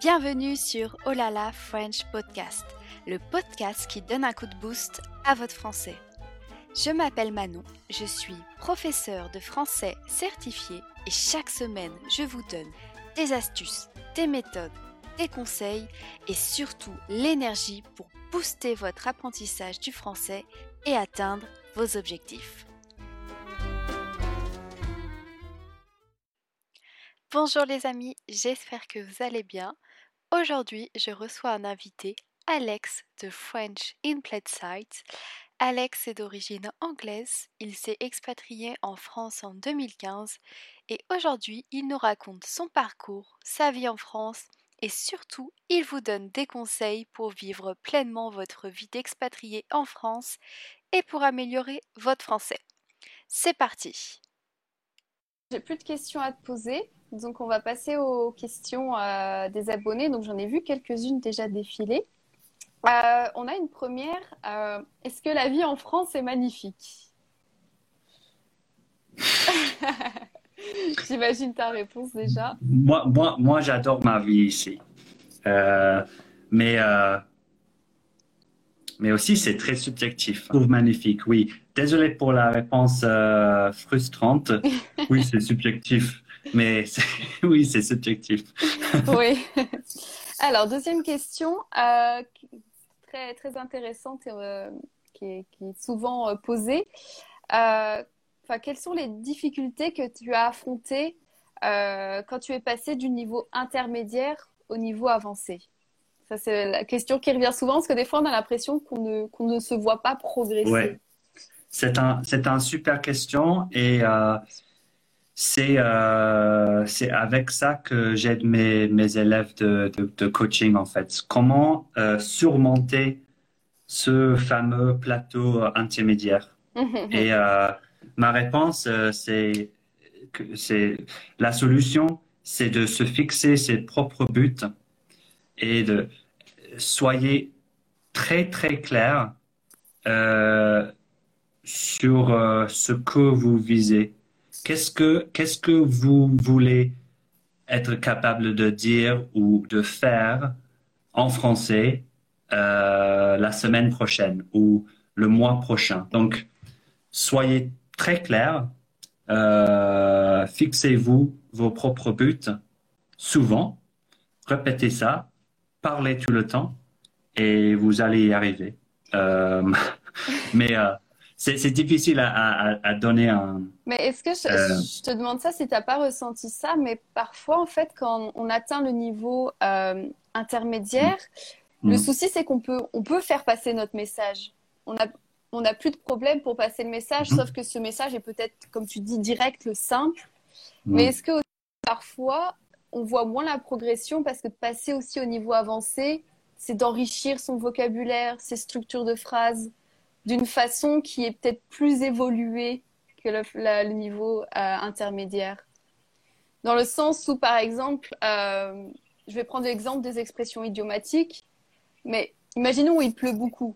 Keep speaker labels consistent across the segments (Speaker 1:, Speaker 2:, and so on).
Speaker 1: Bienvenue sur Olala French Podcast, le podcast qui donne un coup de boost à votre français. Je m'appelle Manon, je suis professeure de français certifié et chaque semaine je vous donne des astuces, des méthodes, des conseils et surtout l'énergie pour booster votre apprentissage du français et atteindre vos objectifs. Bonjour les amis, j'espère que vous allez bien. Aujourd'hui, je reçois un invité, Alex de French in Sight. Alex est d'origine anglaise, il s'est expatrié en France en 2015 et aujourd'hui il nous raconte son parcours, sa vie en France et surtout il vous donne des conseils pour vivre pleinement votre vie d'expatrié en France et pour améliorer votre français. C'est parti J'ai plus de questions à te poser, donc on va passer aux questions euh, des abonnés. Donc j'en ai vu quelques-unes déjà défiler. Euh, on a une première. Euh, est-ce que la vie en France est magnifique? J'imagine ta réponse déjà.
Speaker 2: Moi, moi, moi j'adore ma vie ici. Mais, mais aussi, c'est très subjectif. Je trouve magnifique, oui. Désolé pour la réponse frustrante. Oui, c'est subjectif. Mais oui, c'est subjectif.
Speaker 1: oui. Alors, deuxième question très, intéressante et euh, qui, est, souvent euh, posée. Euh, quelles sont les difficultés que tu as affrontées quand tu es passé du niveau intermédiaire au niveau avancé? Ça, c'est la question qui revient souvent parce que des fois, on a l'impression qu'on ne, qu'on ne se voit pas progresser. Ouais.
Speaker 2: C'est un, un super question et c'est euh, c'est avec ça que j'aide mes, mes élèves de, de, coaching en fait. Comment euh, surmonter ce fameux plateau intermédiaire. Et euh, ma réponse, c'est que c'est la solution, c'est de se fixer ses propres buts et de soyez très très clair sur ce que vous visez Qu'est-ce que, vous voulez être capable de dire ou de faire en français euh, la semaine prochaine ou le mois prochain? Donc, soyez très clair, euh, fixez-vous vos propres buts souvent, répétez ça, parlez tout le temps et vous allez y arriver. Euh, mais c'est difficile à, donner un.
Speaker 1: Mais est-ce que euh, je, te demande ça si tu n'as pas ressenti ça, mais parfois, en fait, quand on atteint le niveau euh, intermédiaire, mm. le mm. souci, c'est qu'on peut, on peut faire passer notre message. On a, on n'a plus de problème pour passer le message, mm. sauf que ce message est peut-être, comme tu dis, direct, le simple. Mais est-ce que parfois, on voit moins la progression parce que passer aussi au niveau avancé, c'est d'enrichir son vocabulaire, ses structures de phrases d'une façon qui est peut-être plus évoluée que le, niveau euh, intermédiaire. Dans le sens où, par exemple, euh, je vais prendre l'exemple des expressions idiomatiques, mais imaginons où il pleut beaucoup.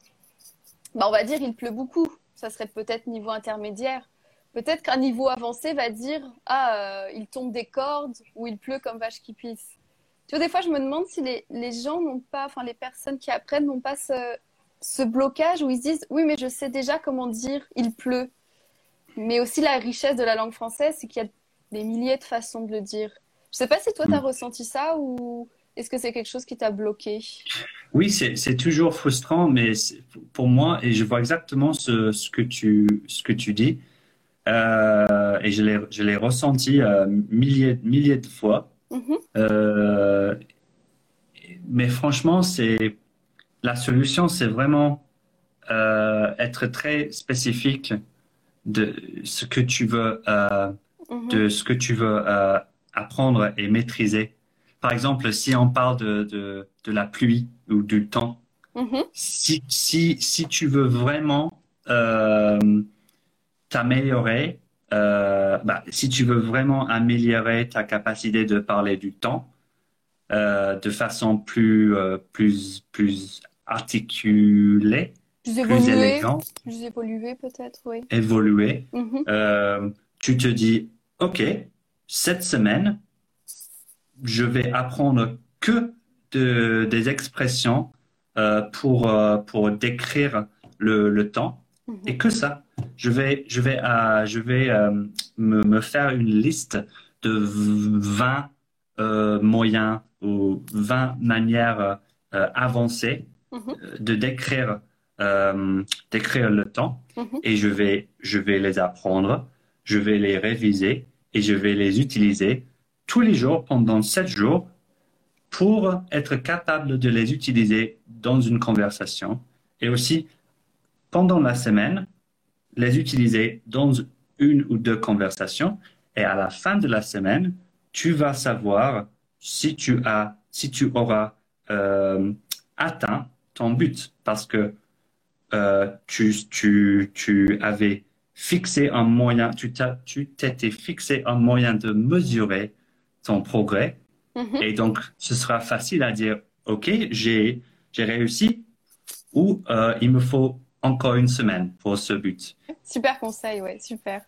Speaker 1: Bah, on va dire il pleut beaucoup. Ça serait peut-être niveau intermédiaire. Peut-être qu'un niveau avancé va dire ah euh, il tombe des cordes ou il pleut comme vache qui pisse. Tu vois, des fois je me demande si les, les gens n'ont pas, enfin les personnes qui apprennent n'ont pas ce, ce blocage où ils se disent oui mais je sais déjà comment dire il pleut. Mais aussi la richesse de la langue française, c'est qu'il y a des milliers de façons de le dire. Je sais pas si toi tu as ressenti ça ou est-ce que c'est quelque chose qui t'a bloqué?
Speaker 2: Oui, c'est toujours frustrant, mais pour moi, et je vois exactement ce, ce, que, tu, ce que tu dis, euh, et je l'ai ressenti euh, milliers, milliers de fois. Mm-hmm. Euh, mais franchement, c'est la solution, c'est vraiment euh, être très spécifique de ce que tu veux, euh, mhm. de ce que tu veux euh, apprendre et maîtriser. Par exemple, si on parle de, de, de la pluie ou du temps, mhm. si, si, si tu veux vraiment t'améliorer, bah, si tu veux vraiment améliorer ta capacité de parler du temps, de façon plus, plus, plus articulé,
Speaker 1: plus, élégant. Plus évolué peut-être, oui.
Speaker 2: Évolué. Mhm. Euh, tu te dis, OK, cette semaine, je vais apprendre que de, des expressions euh, pour, euh, pour décrire le, le temps mhm. et que ça. Je vais, je vais, je vais me, me, faire une liste de 20 moyens ou 20 manières avancées mhm. de décrire, décrire le temps mhm. et je vais, je vais les apprendre, je vais les réviser et je vais les utiliser tous les jours pendant sept jours pour être capable de les utiliser dans une conversation et aussi pendant la semaine, les utiliser dans une ou deux conversations et à la fin de la semaine, tu vas savoir si tu as, si tu auras euh, atteint ton but parce que euh, tu, tu, tu avais fixé un moyen, tu t'étais fixé un moyen de mesurer ton progrès. Mm-hmm. Et donc, ce sera facile à dire, OK, j'ai réussi ou euh, il me faut encore une semaine pour ce but.
Speaker 1: Super conseil, ouais, super.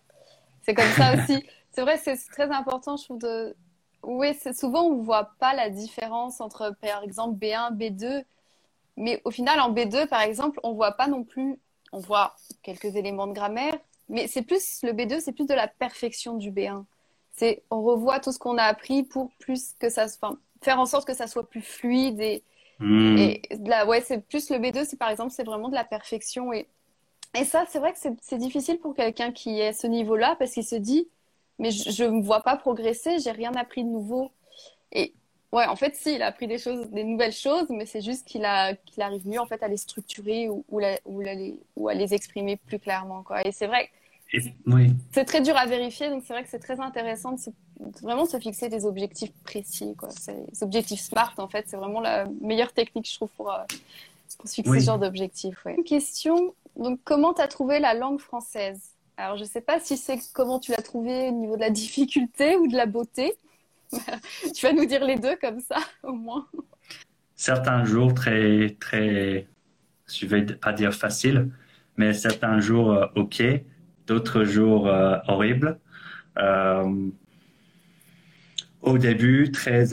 Speaker 1: C'est comme ça aussi. c'est vrai, c'est très important, je trouve, de... Oui, souvent, on ne voit pas la différence entre, par exemple, B1, B2. Mais au final, en B2, par exemple, on ne voit pas non plus, on voit quelques éléments de grammaire, mais c'est plus, le B2, c'est plus de la perfection du B1 c'est on revoit tout ce qu'on a appris pour plus que ça, enfin, faire en sorte que ça soit plus fluide et, et là, ouais, c'est plus le B2, c'est par exemple, c'est vraiment de la perfection et et ça, c'est vrai que c'est difficile pour quelqu'un qui est à ce niveau-là parce qu'il se dit, mais je ne me vois pas progresser, j'ai rien appris de nouveau. Et ouais, en fait, si, il a appris des choses, des nouvelles choses, mais c'est juste qu'il a, qu'il arrive mieux en fait à les structurer ou, ou, ou, à les exprimer plus clairement. Quoi. Et c'est vrai c'est très dur à vérifier, donc c'est vrai que c'est très intéressant de, vraiment se fixer des objectifs précis. Quoi. Les objectifs SMART, en fait, c'est vraiment la meilleure technique, je trouve, pour, euh, se fixer ce genre d'objectifs. Une question, donc comment tu as trouvé la langue française? Alors, je ne sais pas si c'est comment tu l'as trouvée au niveau de la difficulté ou de la beauté. tu vas nous dire les deux comme ça, au moins.
Speaker 2: Certains jours très, très, je vais pas dire facile, mais certains jours, euh, OK d'autres jours euh, horribles. Euh, au début, très,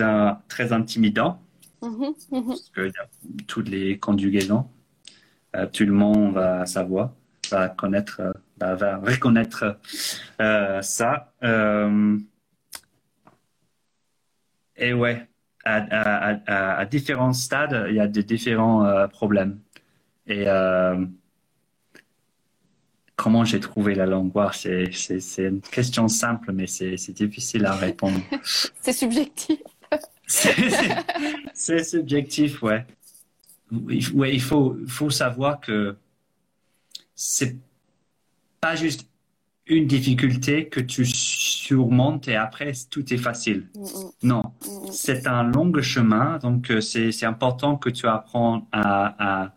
Speaker 2: très intimidant, mm-hmm, mm-hmm. parce que toutes les conjugaisons, tout le monde va savoir, va connaître, va reconnaître ça. Et ouais, à, différents stades, il y a des différents problèmes. Et comment j'ai trouvé la langue? C'est, c'est, une question simple, mais c'est, difficile à répondre.
Speaker 1: c'est subjectif.
Speaker 2: c'est, subjectif, ouais. Ouais, il faut, faut savoir que c'est pas juste une difficulté que tu surmontes et après tout est facile. Mm, mm. Non, mm, c'est un long chemin, donc euh, c'est, important que tu apprennes à,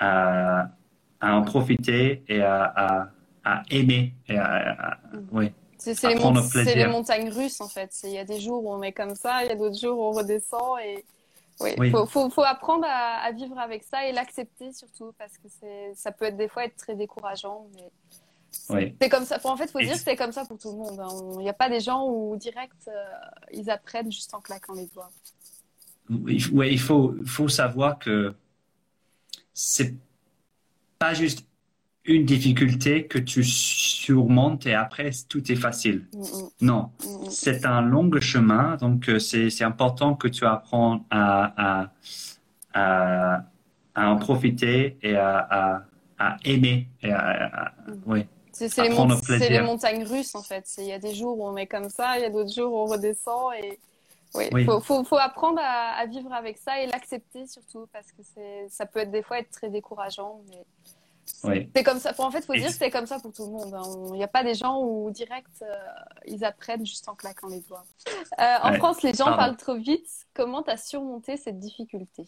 Speaker 2: à à en profiter et à, aimer. Et à,
Speaker 1: oui, c'est les, les, montagnes russes en fait. Il y a des jours où on est comme ça, il y a d'autres jours où on redescend et il faut, faut, faut, apprendre à, vivre avec ça et l'accepter surtout parce que ça peut être des fois être très décourageant. Mais c'est comme ça. En fait, il faut dire que c'est comme ça pour tout le monde. Hein. Il n'y a pas des gens où direct euh, ils apprennent juste en claquant les doigts.
Speaker 2: Oui, il faut, faut savoir que c'est pas juste une difficulté que tu surmontes et après tout est facile. Mm, mm. Non, mm, c'est un long chemin, donc euh, c'est important que tu apprennes à, à, à, en profiter et à, à aimer. Et oui.
Speaker 1: C'est les, les, montagnes russes en fait. Il y a des jours où on est comme ça, il y a d'autres jours où on redescend et oui, Faut, faut, faut, apprendre à, à, vivre avec ça et l'accepter surtout parce que ça peut être des fois être très décourageant. Mais c'est comme ça. En fait, il faut dire que c'est comme ça pour tout le monde. Hein. Il n'y a pas des gens où direct euh, ils apprennent juste en claquant les doigts. Euh, en France, les gens parlent trop vite. Comment tu as surmonté cette difficulté?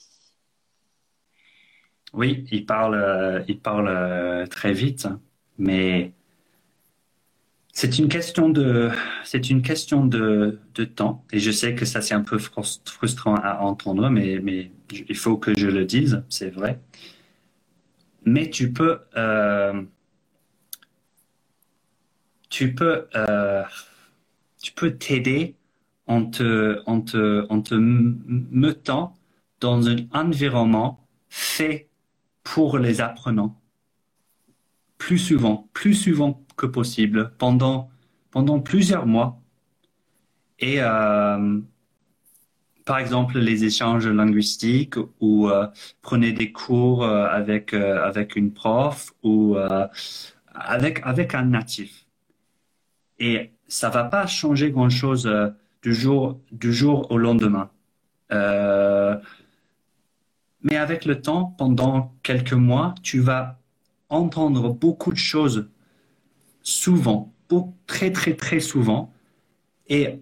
Speaker 2: Oui, ils parlent, euh, ils parlent très vite, mais c'est une question de, c'est une question de, de, temps. Et je sais que ça c'est un peu frustrant à entendre, mais, mais il faut que je le dise, c'est vrai mais tu peux, euh, tu peux, euh, tu peux t'aider en te, en te, en te mettant dans un environnement fait pour les apprenants. Plus souvent, plus souvent que possible, pendant, pendant plusieurs mois. Et euh, par exemple, les échanges linguistiques ou euh, prenez des cours euh, avec, avec une prof ou avec, avec un natif. Et ça va pas changer grand-chose du, jour, du jour au lendemain. mais avec le temps, pendant quelques mois, tu vas entendre beaucoup de choses souvent, très très très souvent, et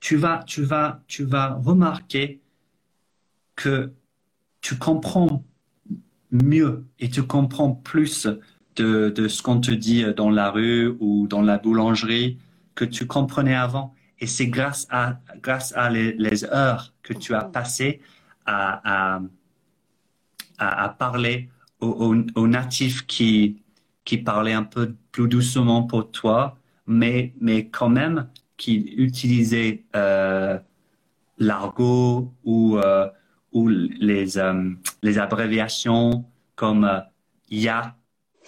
Speaker 2: tu vas, tu vas, tu vas remarquer que tu comprends mieux et tu comprends plus de, de ce qu'on te dit dans la rue ou dans la boulangerie que tu comprenais avant. Et c'est grâce à, grâce à les, heures que tu as passées à, à, à, parler aux, aux natifs qui, qui parlait un peu plus doucement pour toi, mais, mais quand même qui utilisait euh, l'argot ou, euh, ou les, euh, les abréviations comme euh, ya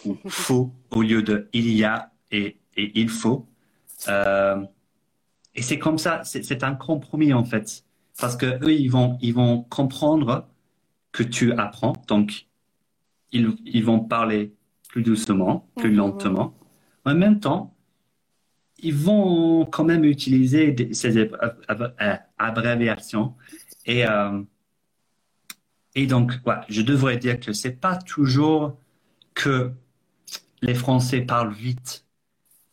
Speaker 2: ou faut au lieu de il y a et, et il faut. Euh, et c'est comme ça, c'est un compromis en fait, parce que eux ils vont ils vont comprendre que tu apprends, donc ils, ils vont parler plus doucement, plus mhm. lentement. En même temps, ils vont quand même utiliser ces euh, abréviations. Et, euh, et donc, je devrais dire que c'est pas toujours que les Français parlent vite,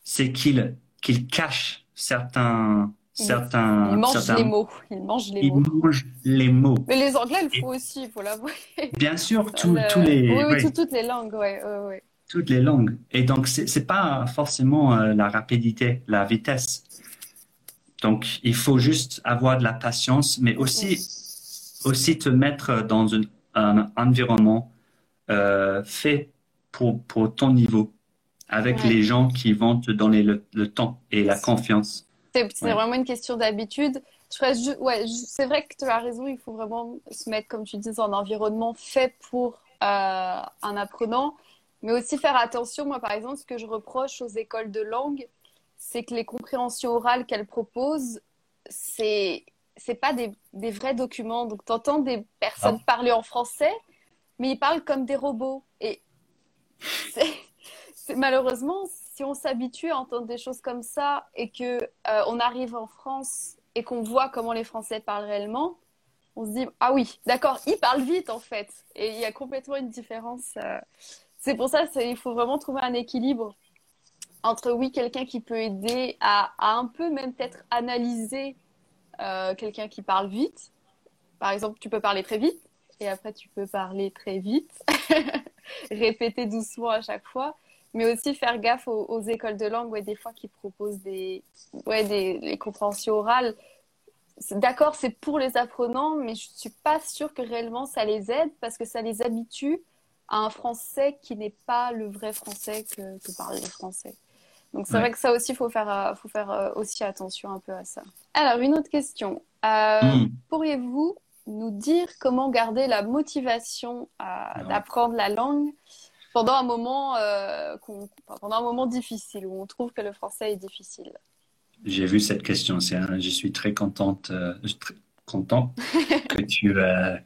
Speaker 2: c'est qu'ils qu'ils cachent certains certains.
Speaker 1: Ils mangent les mots. Ils mangent les mots.
Speaker 2: Mangent les mots.
Speaker 1: Mais les Anglais, il faut aussi, il faut l'avouer.
Speaker 2: Bien sûr, tous les.
Speaker 1: Oui, oui, toutes les langues, ouais, ouais
Speaker 2: toutes les langues. Et donc, c'est n'est pas forcément euh, la rapidité, la vitesse. Donc, il faut juste avoir de la patience, mais aussi, aussi te mettre dans un environnement euh, fait pour, pour ton niveau, avec les gens qui vont te donner le, temps et la confiance.
Speaker 1: C'est vraiment une question d'habitude. Ouais, c'est vrai que tu as raison, il faut vraiment se mettre, comme tu dis, dans un environnement fait pour euh, un apprenant. Mais aussi faire attention, moi par exemple, ce que je reproche aux écoles de langue, c'est que les compréhensions orales qu'elles proposent, c'est c'est pas des, des, vrais documents. Donc tu entends des personnes ah. parler en français, mais ils parlent comme des robots. Et c'est malheureusement, si on s'habitue à entendre des choses comme ça et que euh, on arrive en France et qu'on voit comment les Français parlent réellement, on se dit ah oui, d'accord, ils parlent vite en fait. Et il y a complètement une différence. Euh, c'est pour ça qu'il faut vraiment trouver un équilibre entre, oui, quelqu'un qui peut aider à, un peu même peut-être analyser euh, quelqu'un qui parle vite. Par exemple, tu peux parler très vite et après tu peux parler très vite, répéter doucement à chaque fois, mais aussi faire gaffe aux, écoles de langue, ouais, des fois qui proposent des, ouais, des compréhensions orales. D'accord, c'est pour les apprenants, mais je suis pas sûre que réellement ça les aide parce que ça les habitue à un français qui n'est pas le vrai français que, que parlent les Français. Donc c'est vrai que ça aussi, il faut faire, euh, faut faire euh, aussi attention un peu à ça. Alors, une autre question. Euh, hmm. Pourriez-vous nous dire comment garder la motivation d'apprendre la langue pendant un moment, pendant un moment difficile où on trouve que le français est difficile?
Speaker 2: J'ai vu cette question, je suis très contente, très content que tu,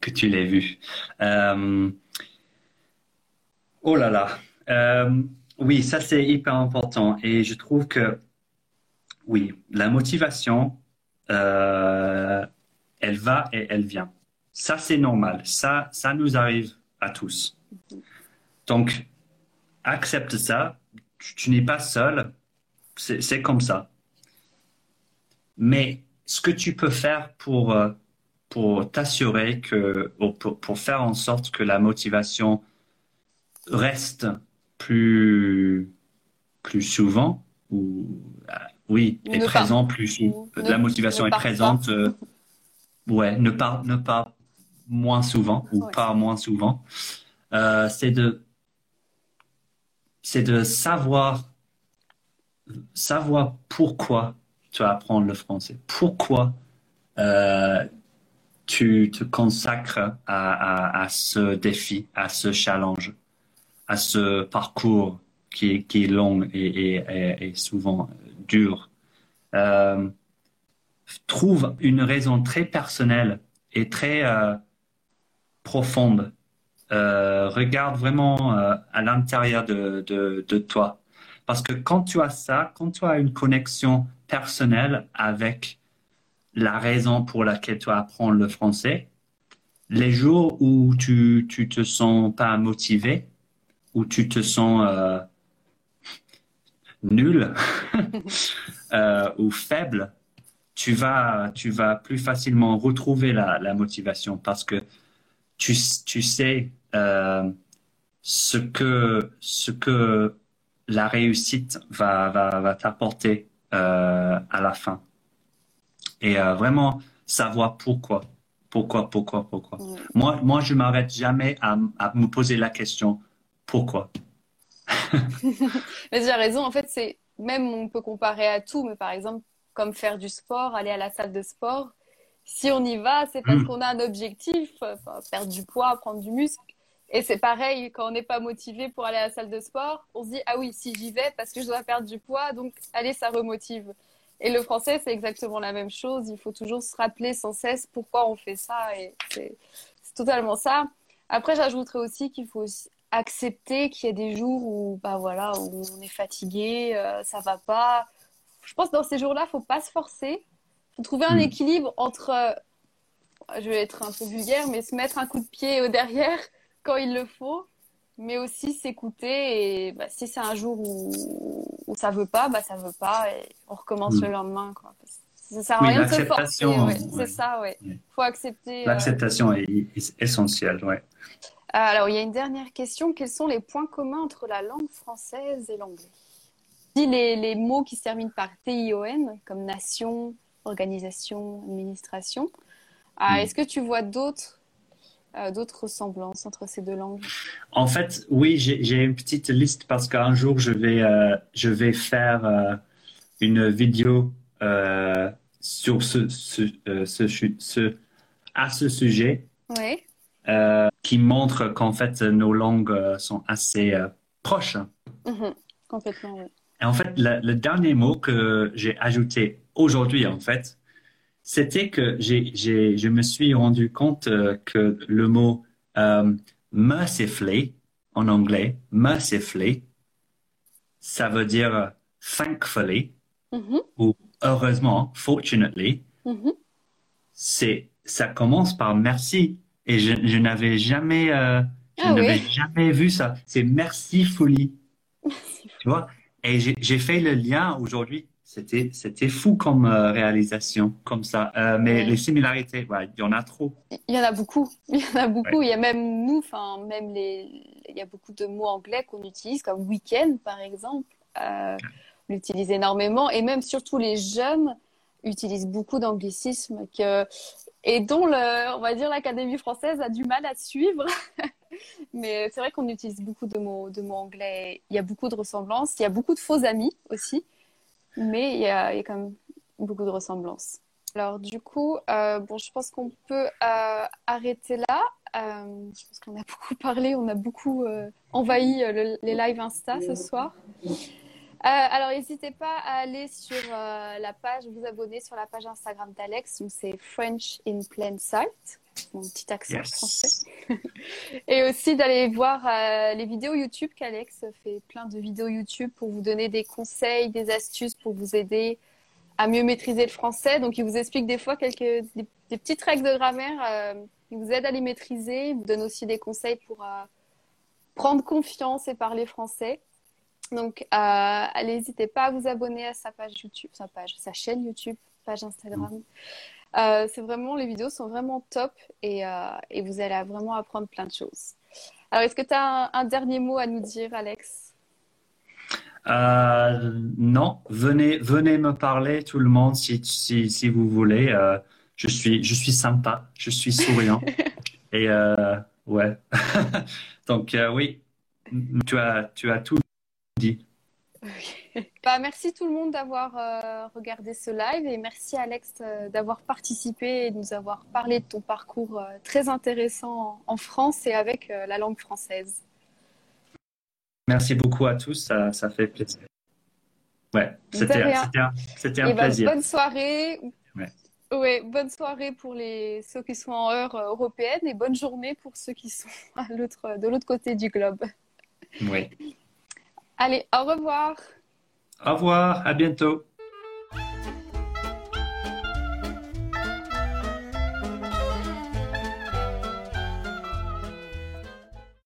Speaker 2: que tu l'aies vue. Oh là là. Euh, oui, ça c'est hyper important. Et je trouve que, oui, la motivation, euh, elle va et elle vient. Ça c'est normal. Ça, ça nous arrive à tous. Donc, accepte ça. Tu, n'es pas seul. C'est comme ça. Mais ce que tu peux faire pour, euh, pour t'assurer que, pour, pour, faire en sorte que la motivation reste plus, plus souvent, ou euh, oui, est présent plus, la motivation est présente, euh, ouais, ne pas, ne pas moins souvent ou pas moins souvent, euh, c'est de, c'est de savoir, savoir pourquoi tu apprends le français, pourquoi tu te consacres à, ce défi, à ce challenge, à ce parcours qui est, long et, souvent dur. Euh, trouve une raison très personnelle et très euh, profonde. Euh, regarde vraiment à l'intérieur de, de, toi. Parce que quand tu as ça, quand tu as une connexion personnelle avec la raison pour laquelle tu apprends le français, les jours où tu tu te sens pas motivé, où tu te sens euh, nul euh, ou faible, tu vas tu vas plus facilement retrouver la, la motivation parce que tu tu sais euh, ce que ce que la réussite va va, va t'apporter à la fin et vraiment savoir pourquoi. Pourquoi, pourquoi, pourquoi. Moi, moi, je m'arrête jamais à, me poser la question pourquoi.
Speaker 1: mais tu as raison. En fait, c'est même on peut comparer à tout, mais par exemple, comme faire du sport, aller à la salle de sport. Si on y va, c'est parce hmm. qu'on a un objectif, perdre du poids, prendre du muscle. Et c'est pareil, quand on n'est pas motivé pour aller à la salle de sport, on se dit, ah oui, si j'y vais parce que je dois perdre du poids, donc allez, ça remotive. Et le français, c'est exactement la même chose. Il faut toujours se rappeler sans cesse pourquoi on fait ça. Et c'est totalement ça. Après, j'ajouterais aussi qu'il faut accepter qu'il y a des jours où, bah voilà, où on est fatigué, euh, ça va pas. Je pense que dans ces jours-là, faut pas se forcer. Faut trouver un mm. équilibre entre, euh, je vais être un peu vulgaire, mais se mettre un coup de pied au derrière quand il le faut mais aussi s'écouter et bah, si c'est un jour où, où ça veut pas, bah ça veut pas et on recommence mm. le lendemain quoi. Ça sert à rien de se forcer, c'est ça, ouais. Faut accepter.
Speaker 2: Euh, L'acceptation est, essentielle, ouais.
Speaker 1: Alors il y a une dernière question. Quels sont les points communs entre la langue française et l'anglais? Si les, les mots qui se terminent par T-I-O-N, comme nation, organisation, administration, euh, mm. est-ce que tu vois d'autres euh, d'autres ressemblances entre ces deux langues?
Speaker 2: En fait, oui, j'ai une petite liste parce qu'un jour, je vais, euh, je vais faire euh, une vidéo sur ce, ce, ce, à ce sujet qui montre qu'en fait, nos langues sont assez proches.
Speaker 1: Mhm, complètement, oui.
Speaker 2: Et en fait, le dernier mot que j'ai ajouté aujourd'hui, en fait, c'était que j'ai, j'ai, je me suis rendu compte euh, que le mot euh, mercifully en anglais, mercifully, ça veut dire euh, thankfully mm-hmm. ou heureusement, fortunately. Mm-hmm. C'est, ça commence par merci et je, je n'avais jamais, euh, je ah n'avais jamais vu ça. C'est mercifully, tu vois? Et j'ai, fait le lien aujourd'hui c'était, c'était fou comme euh, réalisation, comme ça. Euh, mais les similarités, il y en a trop.
Speaker 1: Il y en a beaucoup. Il y en a beaucoup. Il y a même nous, enfin, même les, il y a beaucoup de mots anglais qu'on utilise, comme week-end, par exemple. On l'utilise énormément. Et même, surtout, les jeunes utilisent beaucoup d'anglicismes que, et dont, le, on va dire, l'Académie française a du mal à suivre. mais c'est vrai qu'on utilise beaucoup de mots, de mots anglais. Il y a beaucoup de ressemblances. Il y a beaucoup de faux amis aussi mais il y a, quand même beaucoup de ressemblances. Alors du coup, euh, bon, je pense qu'on peut euh, arrêter là. Euh, je pense qu'on a beaucoup parlé, on a beaucoup envahi les lives Insta ce soir. Alors n'hésitez pas à aller sur la page, vous abonner sur la page Instagram d'Alex, c'est French in Plain Sight mon petit accent français. et aussi d'aller voir euh, les vidéos YouTube qu'Alex fait plein de vidéos YouTube pour vous donner des conseils, des astuces pour vous aider à mieux maîtriser le français. Donc, il vous explique des fois quelques des, petites règles de grammaire. Euh, il vous aide à les maîtriser. Il vous donne aussi des conseils pour euh, prendre confiance et parler français. Donc, n'hésitez pas à vous abonner à sa page YouTube, sa page, sa chaîne YouTube, page Instagram. Euh, c'est vraiment, les vidéos sont vraiment top et, euh, et, vous allez vraiment apprendre plein de choses. Alors, est-ce que tu as un, dernier mot à nous dire, Alex?
Speaker 2: Euh, Non, venez, venez me parler, tout le monde, si, si, si vous voulez. je, suis, je suis sympa, je suis souriant. et ouais. Donc, oui, tu as, tu as tout dit.
Speaker 1: bah, merci tout le monde d'avoir euh, regardé ce live et merci Alex euh, d'avoir participé et de nous avoir parlé de ton parcours très intéressant en France et avec la langue française.
Speaker 2: Merci beaucoup à tous, ça, ça fait plaisir. Ouais, c'était un, un bah, plaisir.
Speaker 1: bonne soirée. Ouais. bonne soirée pour les, ceux qui sont en heure européenne et bonne journée pour ceux qui sont à de l'autre côté du globe.
Speaker 2: Oui.
Speaker 1: Allez, au revoir.
Speaker 2: Au revoir, à bientôt.